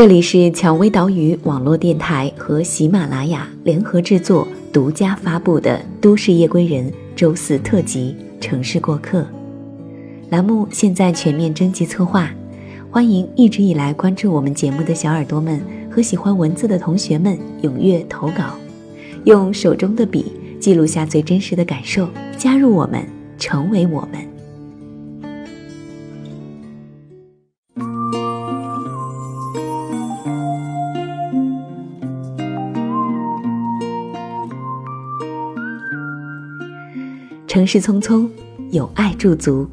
这里是蔷薇岛屿网络电台和喜马拉雅联合制作、独家发布的《都市夜归人》周四特辑《城市过客》栏目，现在全面征集策划，欢迎一直以来关注我们节目的小耳朵们和喜欢文字的同学们踊跃投稿，用手中的笔记录下最真实的感受，加入我们，成为我们。城市匆匆，有爱驻足，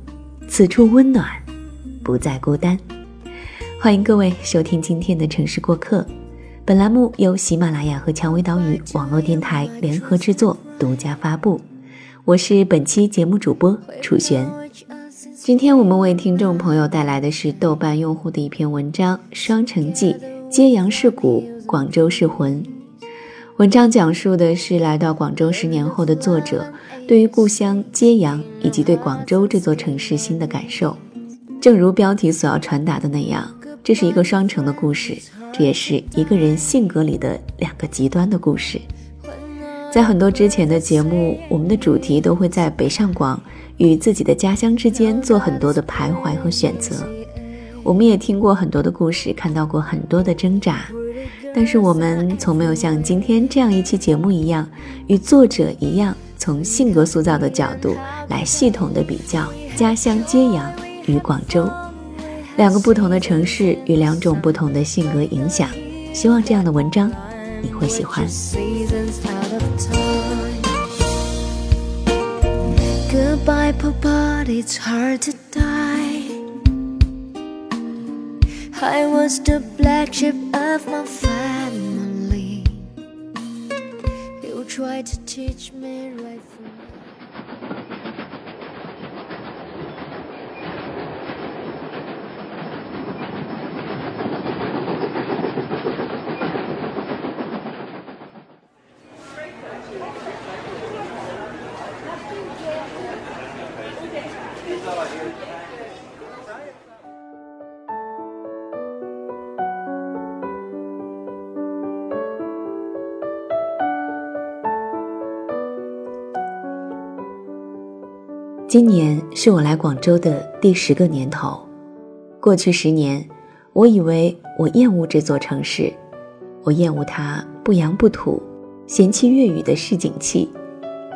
此处温暖，不再孤单。欢迎各位收听今天的城市过客。本栏目由喜马拉雅和蔷薇岛屿网络电台联合制作，独家发布。我是本期节目主播楚璇。今天我们为听众朋友带来的是豆瓣用户的一篇文章《双城记》，揭阳是骨，广州是魂。文章讲述的是来到广州十年后的作者对于故乡揭阳以及对广州这座城市新的感受。正如标题所要传达的那样，这是一个双城的故事，这也是一个人性格里的两个极端的故事。在很多之前的节目，我们的主题都会在北上广与自己的家乡之间做很多的徘徊和选择。我们也听过很多的故事，看到过很多的挣扎。但是我们从没有像今天这样一期节目一样，与作者一样，从性格塑造的角度来系统的比较家乡揭阳与广州两个不同的城市与两种不同的性格影响。希望这样的文章你会喜欢。goodbye，goodbye I was the black sheep of my family. You tried to teach me right 今年是我来广州的第十个年头。过去十年，我以为我厌恶这座城市，我厌恶它不扬不土、嫌弃粤语的市井气，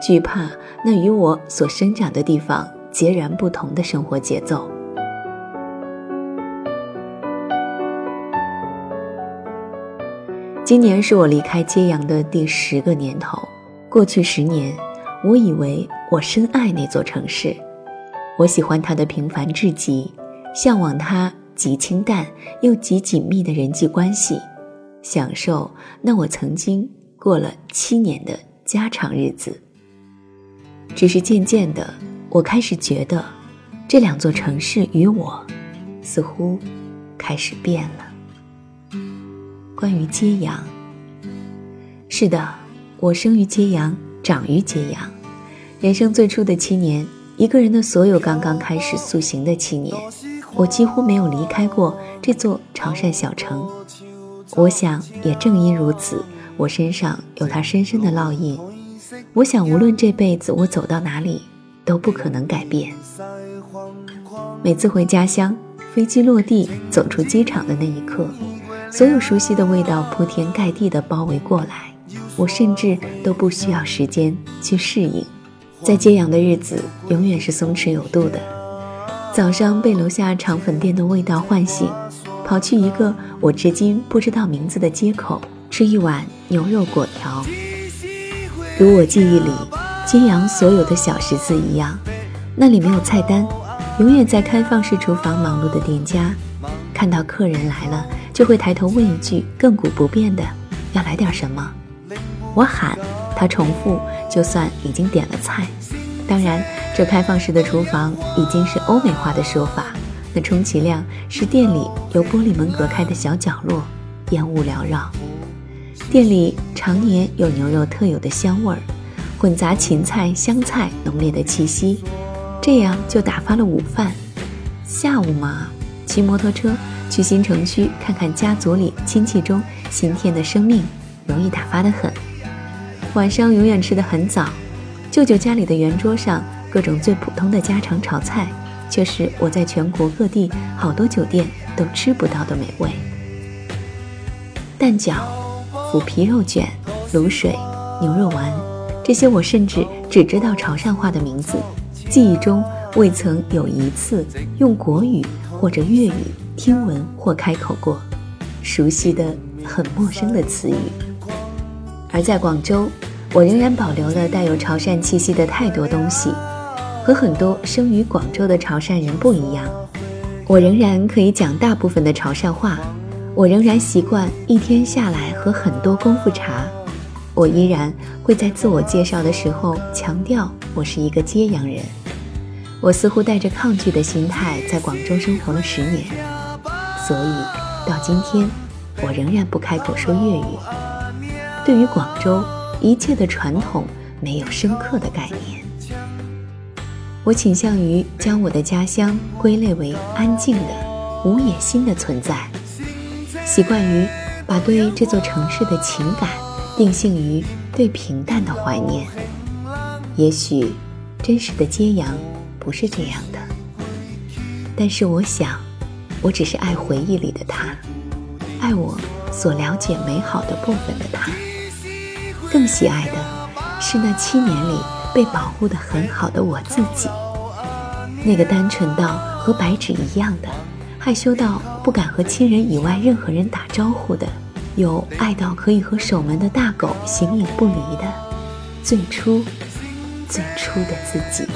惧怕那与我所生长的地方截然不同的生活节奏。今年是我离开揭阳的第十个年头。过去十年。我以为我深爱那座城市，我喜欢它的平凡至极，向往它极清淡又极紧密的人际关系，享受那我曾经过了七年的家常日子。只是渐渐的，我开始觉得，这两座城市与我，似乎开始变了。关于揭阳，是的，我生于揭阳。长于揭阳，人生最初的七年，一个人的所有刚刚开始塑形的七年，我几乎没有离开过这座潮汕小城。我想，也正因如此，我身上有它深深的烙印。我想，无论这辈子我走到哪里，都不可能改变。每次回家乡，飞机落地，走出机场的那一刻，所有熟悉的味道铺天盖地的包围过来。我甚至都不需要时间去适应，在揭阳的日子永远是松弛有度的。早上被楼下肠粉店的味道唤醒，跑去一个我至今不知道名字的街口吃一碗牛肉果条。如我记忆里揭阳所有的小食肆一样，那里没有菜单，永远在开放式厨房忙碌的店家，看到客人来了就会抬头问一句亘古不变的：要来点什么？我喊，他重复，就算已经点了菜。当然，这开放式的厨房已经是欧美化的说法。那充其量是店里由玻璃门隔开的小角落，烟雾缭绕。店里常年有牛肉特有的香味儿，混杂芹菜、香菜浓烈的气息，这样就打发了午饭。下午嘛，骑摩托车去新城区看看家族里亲戚中新添的生命，容易打发的很。晚上永远吃得很早，舅舅家里的圆桌上各种最普通的家常炒菜，却是我在全国各地好多酒店都吃不到的美味。蛋饺、腐皮肉卷、卤水、牛肉丸，这些我甚至只知道潮汕话的名字，记忆中未曾有一次用国语或者粤语听闻或开口过，熟悉的很陌生的词语。而在广州，我仍然保留了带有潮汕气息的太多东西，和很多生于广州的潮汕人不一样。我仍然可以讲大部分的潮汕话，我仍然习惯一天下来喝很多功夫茶，我依然会在自我介绍的时候强调我是一个揭阳人。我似乎带着抗拒的心态在广州生活了十年，所以到今天，我仍然不开口说粤语。对于广州，一切的传统没有深刻的概念。我倾向于将我的家乡归类为安静的、无野心的存在，习惯于把对这座城市的情感定性于对平淡的怀念。也许，真实的揭阳不是这样的，但是我想，我只是爱回忆里的他，爱我所了解美好的部分的他。更喜爱的是那七年里被保护的很好的我自己，那个单纯到和白纸一样的，害羞到不敢和亲人以外任何人打招呼的，有爱到可以和守门的大狗形影不离的，最初、最初的自己。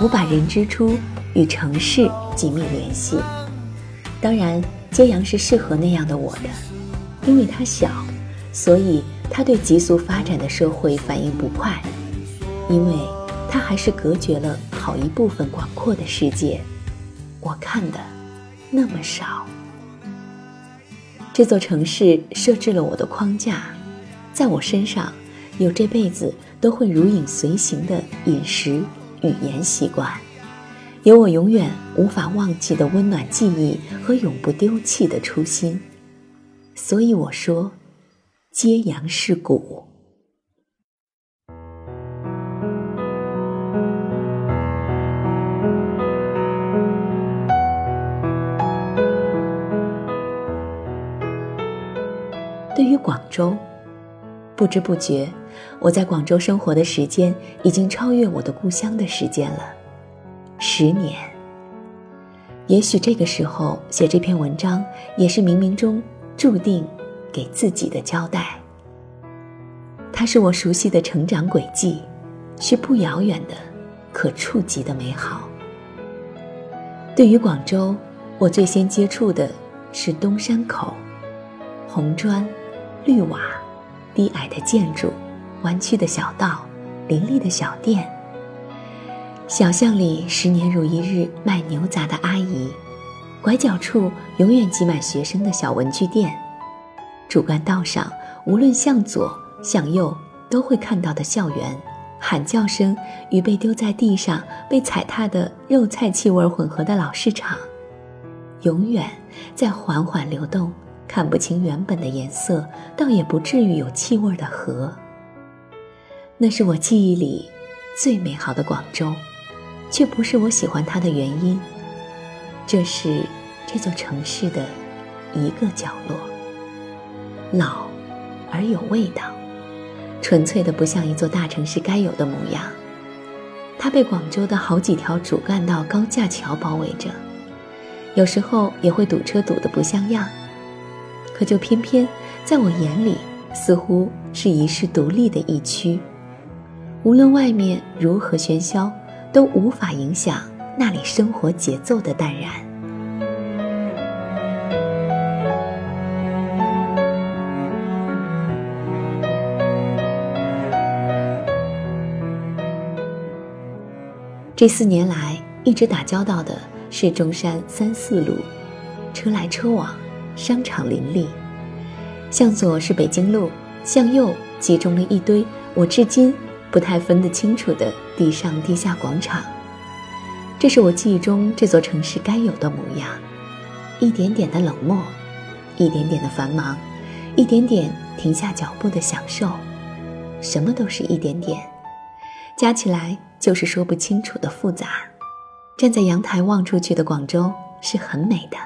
我把人之初与城市紧密联系，当然，揭阳是适合那样的我的，因为它小。所以，他对急速发展的社会反应不快，因为他还是隔绝了好一部分广阔的世界。我看的那么少。这座城市设置了我的框架，在我身上有这辈子都会如影随形的饮食、语言习惯，有我永远无法忘记的温暖记忆和永不丢弃的初心。所以我说。揭阳是骨。对于广州，不知不觉，我在广州生活的时间已经超越我的故乡的时间了，十年。也许这个时候写这篇文章，也是冥冥中注定。给自己的交代。它是我熟悉的成长轨迹，是不遥远的、可触及的美好。对于广州，我最先接触的是东山口，红砖、绿瓦、低矮的建筑、弯曲的小道、林立的小店。小巷里十年如一日卖牛杂的阿姨，拐角处永远挤满学生的小文具店。主干道上，无论向左向右，都会看到的校园，喊叫声与被丢在地上、被踩踏的肉菜气味混合的老市场，永远在缓缓流动，看不清原本的颜色，倒也不至于有气味的河。那是我记忆里最美好的广州，却不是我喜欢它的原因。这是这座城市的一个角落。老，而有味道，纯粹的不像一座大城市该有的模样。它被广州的好几条主干道高架桥包围着，有时候也会堵车堵得不像样。可就偏偏在我眼里，似乎是遗世独立的一区，无论外面如何喧嚣，都无法影响那里生活节奏的淡然。这四年来，一直打交道的是中山三四路，车来车往，商场林立。向左是北京路，向右集中了一堆我至今不太分得清楚的地上地下广场。这是我记忆中这座城市该有的模样：一点点的冷漠，一点点的繁忙，一点点停下脚步的享受，什么都是一点点，加起来就是说不清楚的复杂。站在阳台望出去的广州是很美的，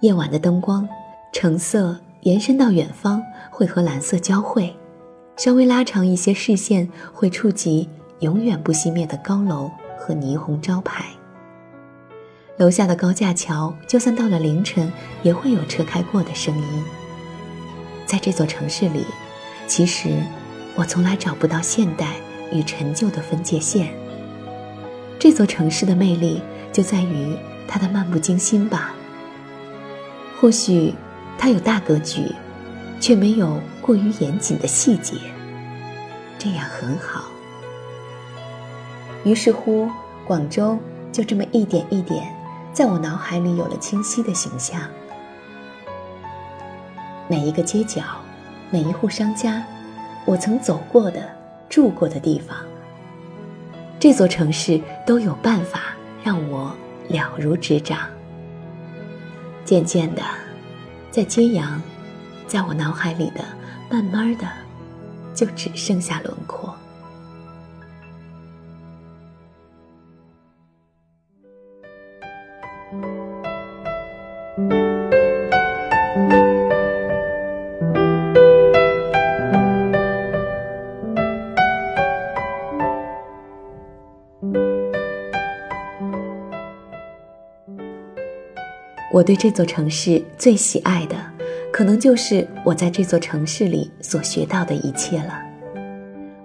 夜晚的灯光，橙色延伸到远方会和蓝色交汇，稍微拉长一些视线会触及。永远不熄灭的高楼和霓虹招牌。楼下的高架桥，就算到了凌晨，也会有车开过的声音。在这座城市里，其实我从来找不到现代与陈旧的分界线。这座城市的魅力就在于它的漫不经心吧。或许它有大格局，却没有过于严谨的细节，这样很好。于是乎，广州就这么一点一点，在我脑海里有了清晰的形象。每一个街角，每一户商家，我曾走过的、住过的地方，这座城市都有办法让我了如指掌。渐渐的，在揭阳，在我脑海里的，慢慢的，就只剩下轮廓。我对这座城市最喜爱的，可能就是我在这座城市里所学到的一切了。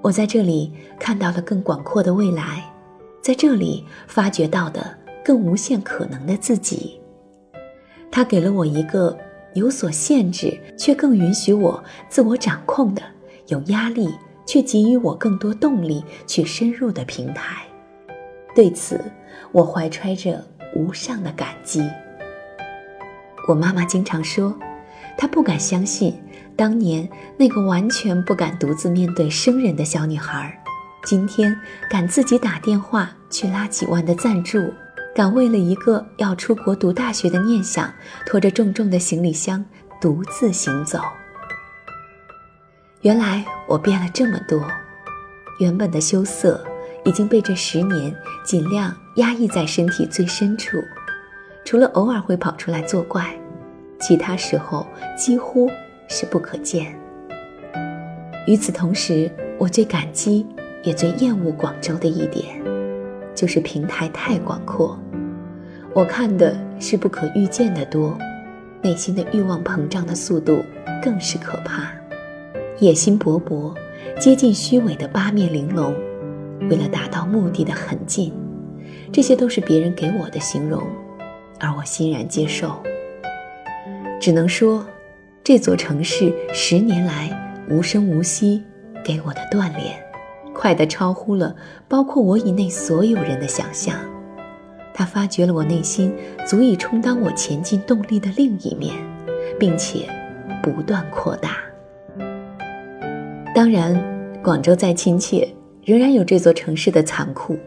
我在这里看到了更广阔的未来，在这里发掘到的更无限可能的自己。它给了我一个有所限制却更允许我自我掌控的、有压力却给予我更多动力去深入的平台。对此，我怀揣着无上的感激。我妈妈经常说，她不敢相信，当年那个完全不敢独自面对生人的小女孩，今天敢自己打电话去拉几万的赞助，敢为了一个要出国读大学的念想，拖着重重的行李箱独自行走。原来我变了这么多，原本的羞涩已经被这十年尽量压抑在身体最深处。除了偶尔会跑出来作怪，其他时候几乎是不可见。与此同时，我最感激也最厌恶广州的一点，就是平台太广阔。我看的是不可预见的多，内心的欲望膨胀的速度更是可怕，野心勃勃，接近虚伪的八面玲珑，为了达到目的的很近，这些都是别人给我的形容。而我欣然接受。只能说，这座城市十年来无声无息给我的锻炼，快得超乎了包括我以内所有人的想象。它发掘了我内心足以充当我前进动力的另一面，并且不断扩大。当然，广州再亲切，仍然有这座城市的残酷，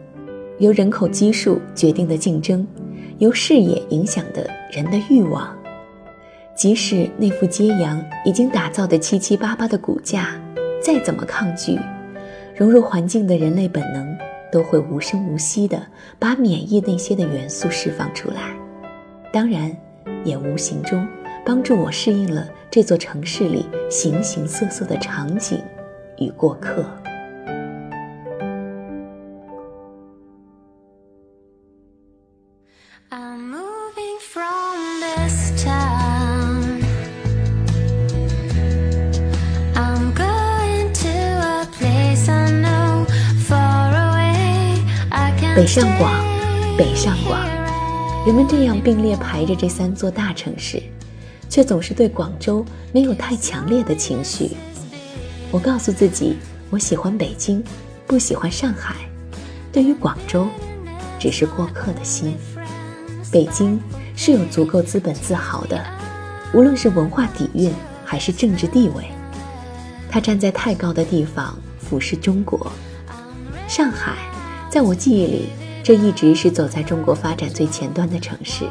由人口基数决定的竞争。由视野影响的人的欲望，即使那副揭阳已经打造的七七八八的骨架，再怎么抗拒，融入环境的人类本能都会无声无息地把免疫那些的元素释放出来，当然，也无形中帮助我适应了这座城市里形形色色的场景与过客。北上广，北上广，人们这样并列排着这三座大城市，却总是对广州没有太强烈的情绪。我告诉自己，我喜欢北京，不喜欢上海。对于广州，只是过客的心。北京是有足够资本自豪的，无论是文化底蕴还是政治地位，它站在太高的地方俯视中国。上海。在我记忆里，这一直是走在中国发展最前端的城市，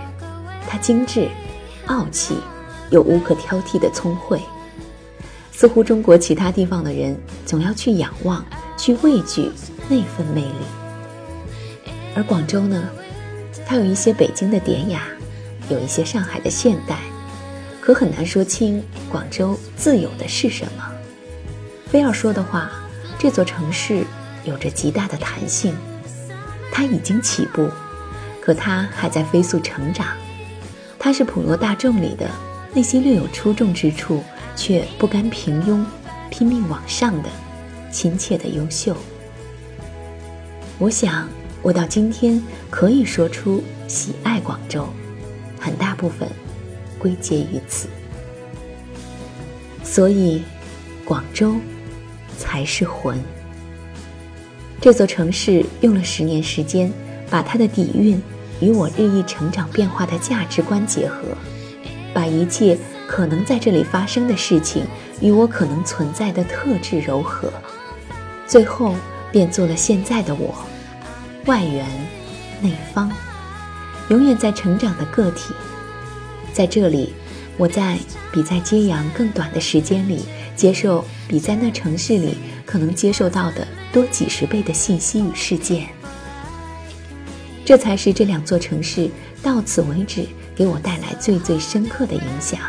它精致、傲气，又无可挑剔的聪慧。似乎中国其他地方的人总要去仰望、去畏惧那份魅力，而广州呢，它有一些北京的典雅，有一些上海的现代，可很难说清广州自有的是什么。非要说的话，这座城市有着极大的弹性。它已经起步，可它还在飞速成长。它是普罗大众里的那些略有出众之处，却不甘平庸、拼命往上的亲切的优秀。我想，我到今天可以说出喜爱广州，很大部分归结于此。所以，广州。才是魂。这座城市用了十年时间，把它的底蕴与我日益成长变化的价值观结合，把一切可能在这里发生的事情与我可能存在的特质糅合，最后便做了现在的我，外圆内方，永远在成长的个体。在这里，我在比在揭阳更短的时间里。接受比在那城市里可能接受到的多几十倍的信息与事件，这才是这两座城市到此为止给我带来最最深刻的影响。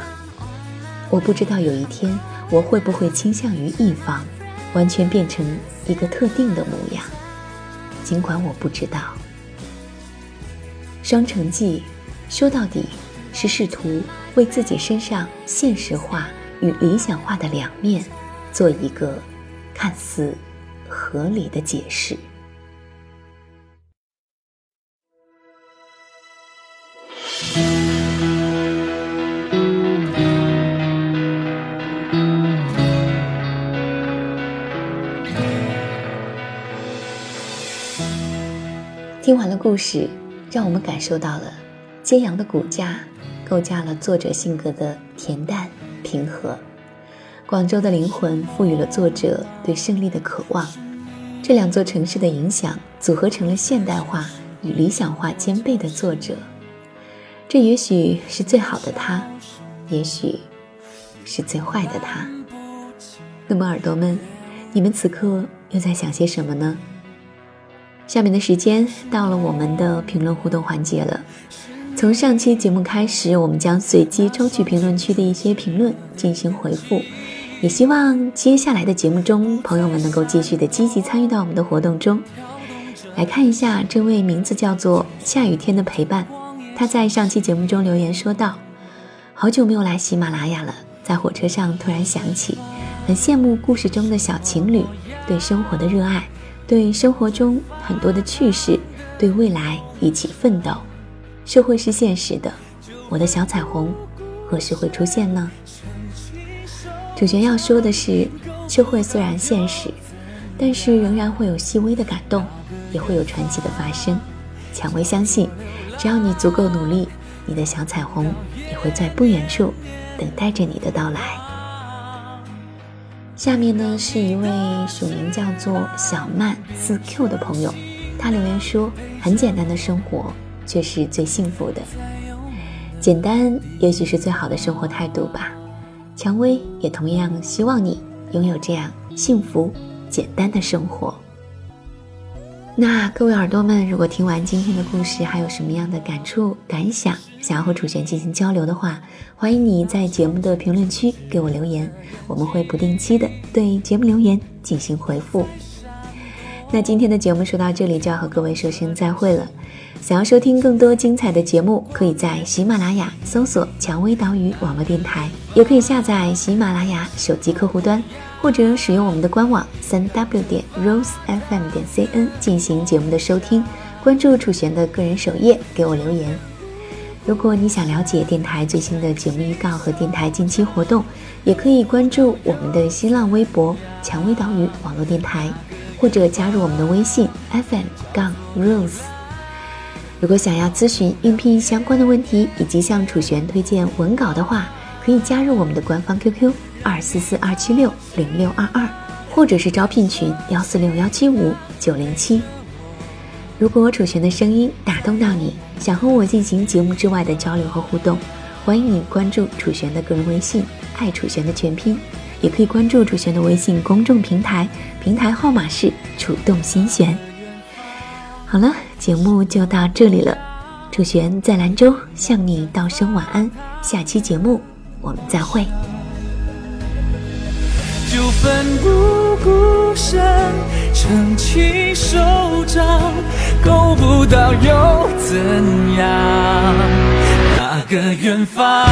我不知道有一天我会不会倾向于一方，完全变成一个特定的模样。尽管我不知道，《双城记》说到底是试图为自己身上现实化。与理想化的两面，做一个看似合理的解释。听完了故事，让我们感受到了揭阳的骨架，构架了作者性格的恬淡。平和，广州的灵魂赋予了作者对胜利的渴望。这两座城市的影响组合成了现代化与理想化兼备的作者。这也许是最好的他，也许是最坏的他。那么，耳朵们，你们此刻又在想些什么呢？下面的时间到了我们的评论互动环节了。从上期节目开始，我们将随机抽取评论区的一些评论进行回复，也希望接下来的节目中，朋友们能够继续的积极参与到我们的活动中。来看一下这位名字叫做下雨天的陪伴，他在上期节目中留言说道：“好久没有来喜马拉雅了，在火车上突然想起，很羡慕故事中的小情侣对生活的热爱，对生活中很多的趣事，对未来一起奋斗。”社会是现实的，我的小彩虹何时会出现呢？主角要说的是，社会虽然现实，但是仍然会有细微的感动，也会有传奇的发生。蔷薇相信，只要你足够努力，你的小彩虹也会在不远处等待着你的到来。下面呢，是一位署名叫做小曼四 Q 的朋友，他留言说：“很简单的生活。”却是最幸福的，简单也许是最好的生活态度吧。蔷薇也同样希望你拥有这样幸福、简单的生活。那各位耳朵们，如果听完今天的故事，还有什么样的感触、感想，想要和楚璇进行交流的话，欢迎你在节目的评论区给我留言，我们会不定期的对节目留言进行回复。那今天的节目说到这里，就要和各位说声再会了。想要收听更多精彩的节目，可以在喜马拉雅搜索“蔷薇岛屿网络电台”，也可以下载喜马拉雅手机客户端，或者使用我们的官网三 w 点 rosefm 点 cn 进行节目的收听。关注楚璇的个人首页，给我留言。如果你想了解电台最新的节目预告和电台近期活动，也可以关注我们的新浪微博“蔷薇岛屿网络电台”，或者加入我们的微信 fm 杠 rose。如果想要咨询应聘相关的问题，以及向楚璇推荐文稿的话，可以加入我们的官方 QQ 二四四二七六零六二二，或者是招聘群幺四六幺七五九零七。如果楚璇的声音打动到你，想和我进行节目之外的交流和互动，欢迎你关注楚璇的个人微信“爱楚璇”的全拼，也可以关注楚璇的微信公众平台，平台号码是“楚动心弦”。好了，节目就到这里了，楚璇在兰州向你道声晚安，下期节目我们再会。就奋不顾身撑起手掌，够不到又怎样？那个远方。